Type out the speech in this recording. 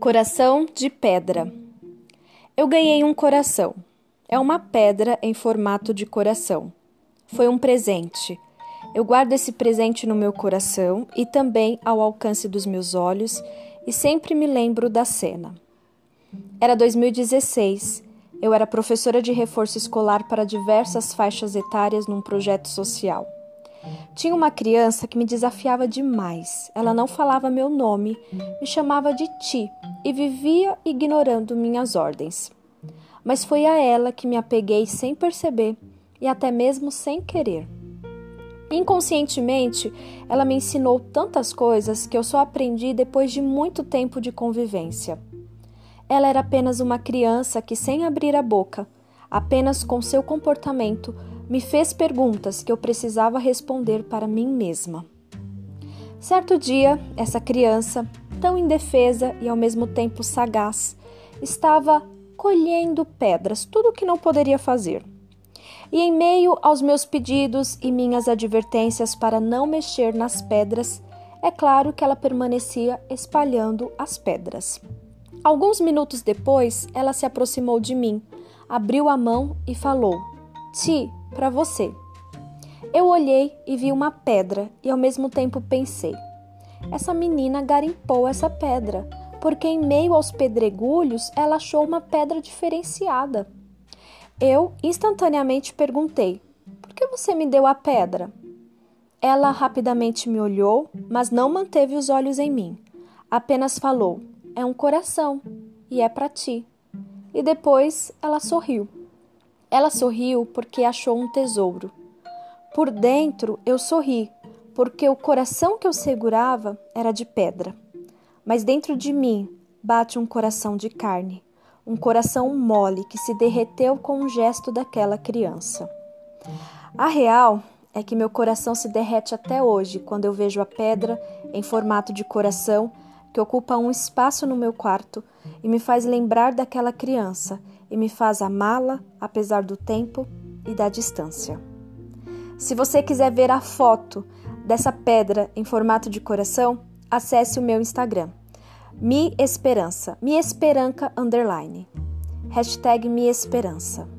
Coração de pedra. Eu ganhei um coração. É uma pedra em formato de coração. Foi um presente. Eu guardo esse presente no meu coração e também ao alcance dos meus olhos e sempre me lembro da cena. Era 2016. Eu era professora de reforço escolar para diversas faixas etárias num projeto social. Tinha uma criança que me desafiava demais. Ela não falava meu nome, me chamava de ti e vivia ignorando minhas ordens. Mas foi a ela que me apeguei sem perceber e até mesmo sem querer. Inconscientemente, ela me ensinou tantas coisas que eu só aprendi depois de muito tempo de convivência. Ela era apenas uma criança que, sem abrir a boca, apenas com seu comportamento, me fez perguntas que eu precisava responder para mim mesma. Certo dia, essa criança, tão indefesa e ao mesmo tempo sagaz, estava colhendo pedras, tudo o que não poderia fazer. E em meio aos meus pedidos e minhas advertências para não mexer nas pedras, é claro que ela permanecia espalhando as pedras. Alguns minutos depois, ela se aproximou de mim, abriu a mão e falou: Ti, para você. Eu olhei e vi uma pedra e ao mesmo tempo pensei: essa menina garimpou essa pedra, porque em meio aos pedregulhos ela achou uma pedra diferenciada. Eu instantaneamente perguntei: por que você me deu a pedra? Ela rapidamente me olhou, mas não manteve os olhos em mim. Apenas falou: é um coração e é para ti. E depois ela sorriu. Ela sorriu porque achou um tesouro. Por dentro eu sorri, porque o coração que eu segurava era de pedra. Mas dentro de mim bate um coração de carne, um coração mole que se derreteu com o gesto daquela criança. A real é que meu coração se derrete até hoje quando eu vejo a pedra em formato de coração que ocupa um espaço no meu quarto e me faz lembrar daquela criança e me faz amá-la apesar do tempo e da distância. Se você quiser ver a foto dessa pedra em formato de coração, acesse o meu Instagram. Mi Esperança, Mi Esperanca underline. Hashtag Mi Esperança.